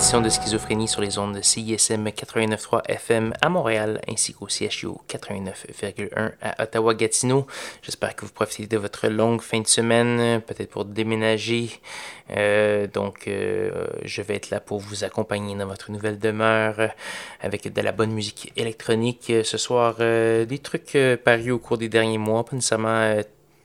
édition de Schizophrénie sur les ondes de CISM 89.3 FM à Montréal ainsi qu'au CHU 89.1 à Ottawa-Gatineau. J'espère que vous profitez de votre longue fin de semaine, peut-être pour déménager. Euh, donc, euh, je vais être là pour vous accompagner dans votre nouvelle demeure avec de la bonne musique électronique. Ce soir, euh, des trucs parus au cours des derniers mois, pas nécessairement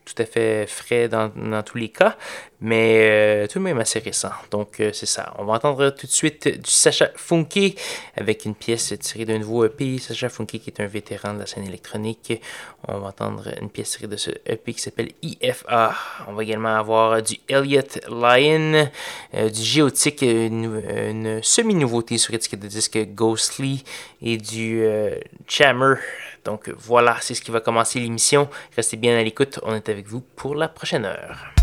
tout à fait frais dans, dans tous les cas, mais euh, tout de même assez récent. Donc euh, c'est ça. On va entendre tout de suite du Sacha Funky avec une pièce tirée d'un nouveau EP. Sacha Funky qui est un vétéran de la scène électronique. On va entendre une pièce tirée de ce EP qui s'appelle IFA. On va également avoir du Elliot Lion, euh, du Géotique, une, semi-nouveauté sur étiquette de disque Ghostly et du Chammer. Donc voilà, c'est ce qui va commencer l'émission. Restez bien à l'écoute. On est avec vous pour la prochaine heure.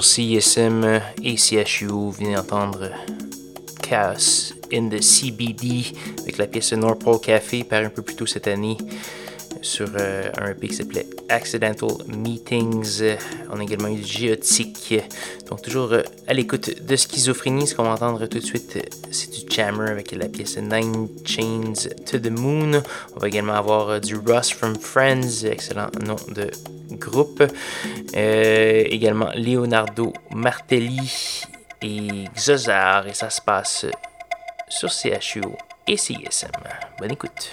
Sur CISM et vous venez d'entendre Chaos in the CBD avec la pièce North Café, par un peu plus tôt cette année sur euh, un EP qui s'appelait Accidental Meetings. On a également eu du Géotique. Donc, toujours euh, à l'écoute de Schizophrénie. Ce qu'on va entendre tout de suite, c'est du Jammer avec la pièce Nine Chains to the Moon. On va également avoir euh, du Ross from Friends, excellent nom de groupe. également Leonardo Martelli et Xozar. Et ça se passe sur CHU et CSM. Bonne écoute.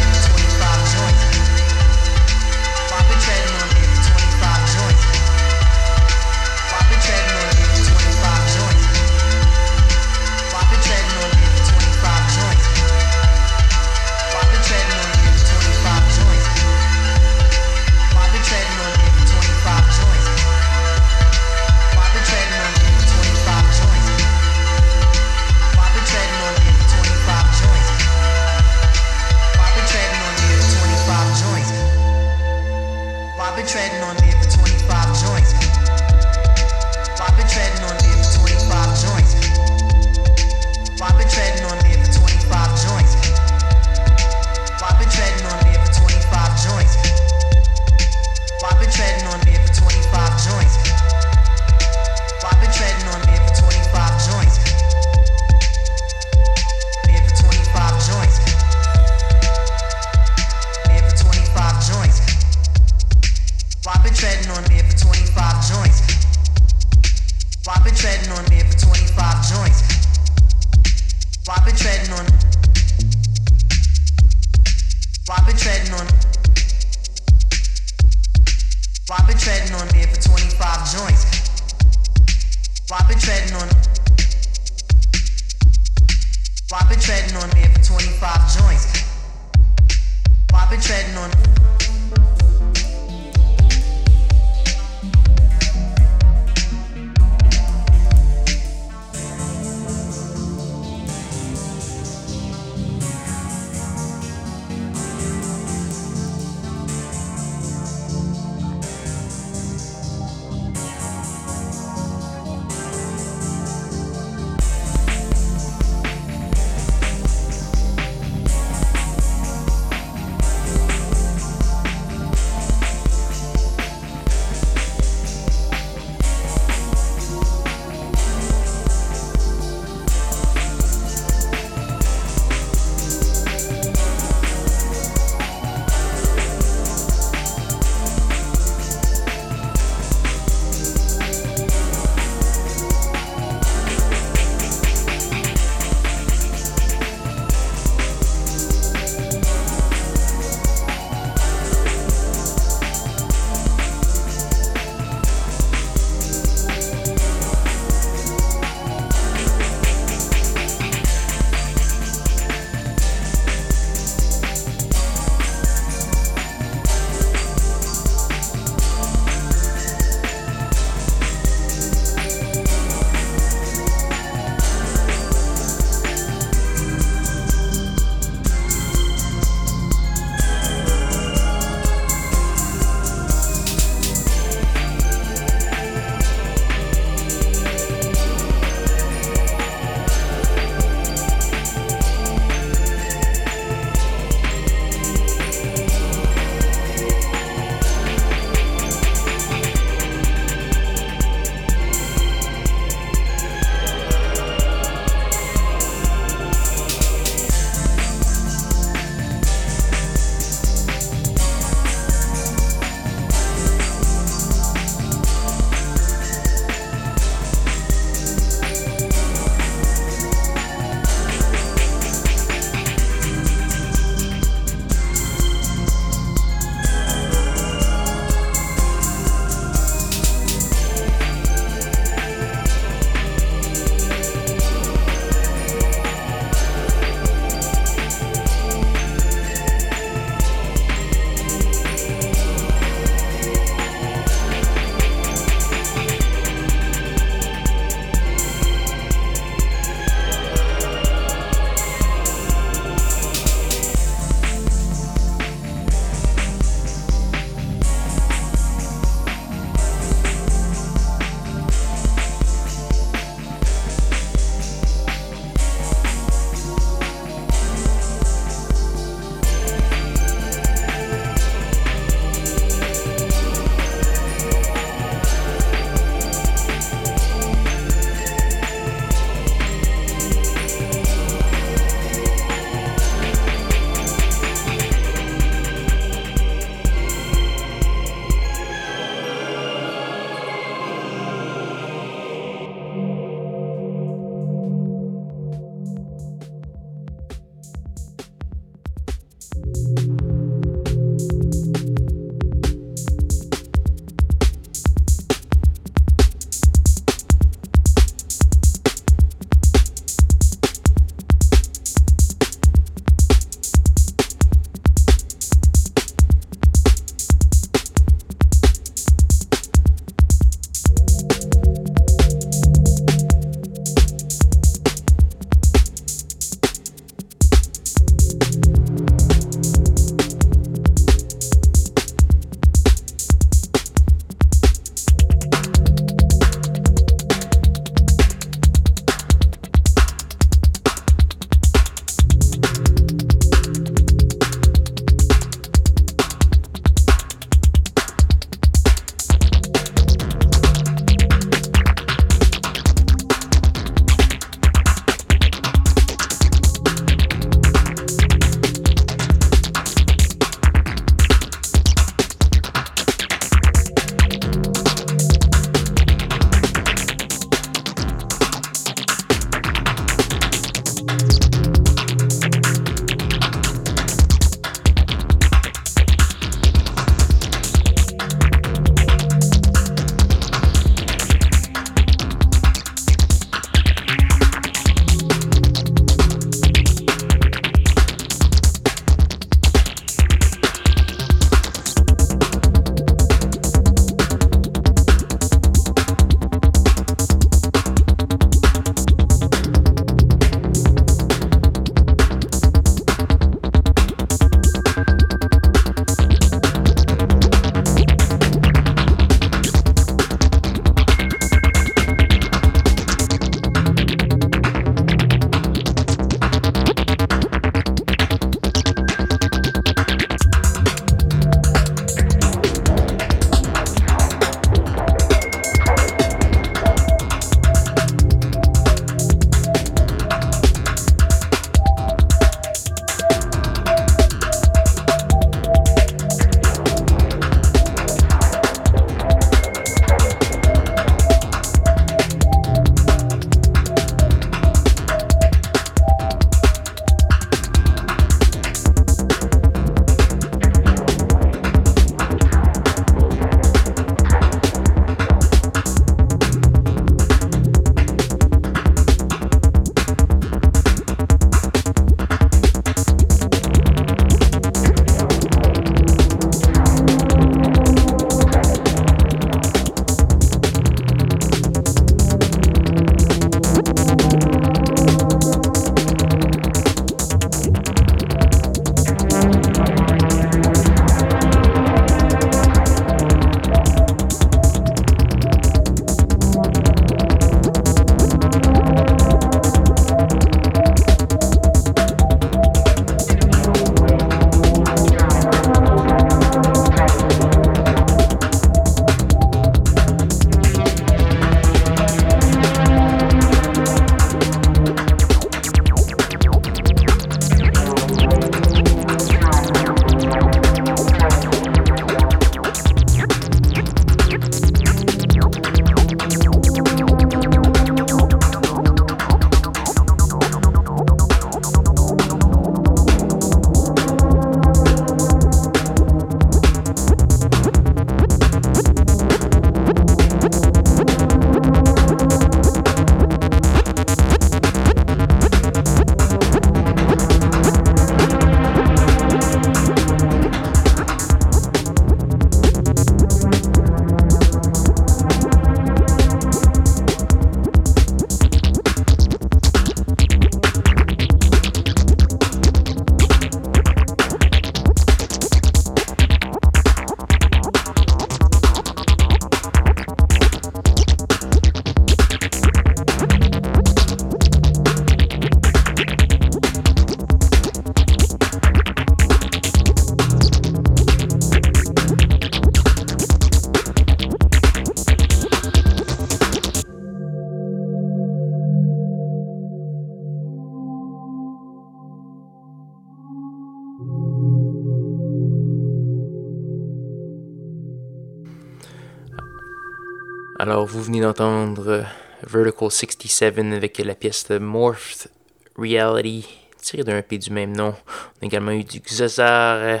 Vertical 67 avec la pièce de Morphed Reality, tirée d'un EP du même nom. On a également eu du Xozar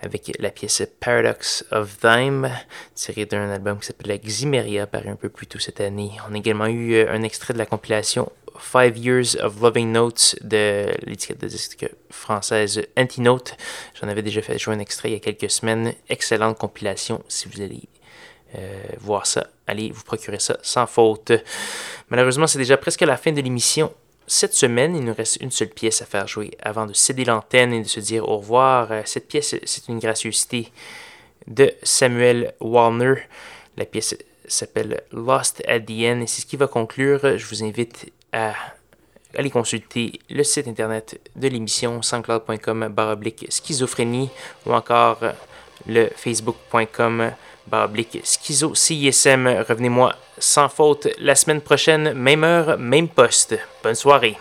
avec la pièce Paradox of Time, tirée d'un album qui s'appelle Ximeria, paru un peu plus tôt cette année. On a également eu un extrait de la compilation Five Years of Loving Notes de l'étiquette de disque française Antinote. J'en avais déjà fait jouer un extrait il y a quelques semaines. Excellente compilation si vous allez euh, voir ça. Allez vous procurer ça sans faute. Malheureusement, c'est déjà presque la fin de l'émission. Cette semaine, il nous reste une seule pièce à faire jouer avant de céder l'antenne et de se dire au revoir. Euh, cette pièce, c'est une gracieuseté de Samuel Walner. La pièce s'appelle Lost at the End et c'est ce qui va conclure. Je vous invite à aller consulter le site internet de l'émission soundcloud.com baroblique schizophrénie ou encore le facebook.com baroblique schizo CISM. Revenez-moi sans faute la semaine prochaine, même heure, même poste. Bonne soirée.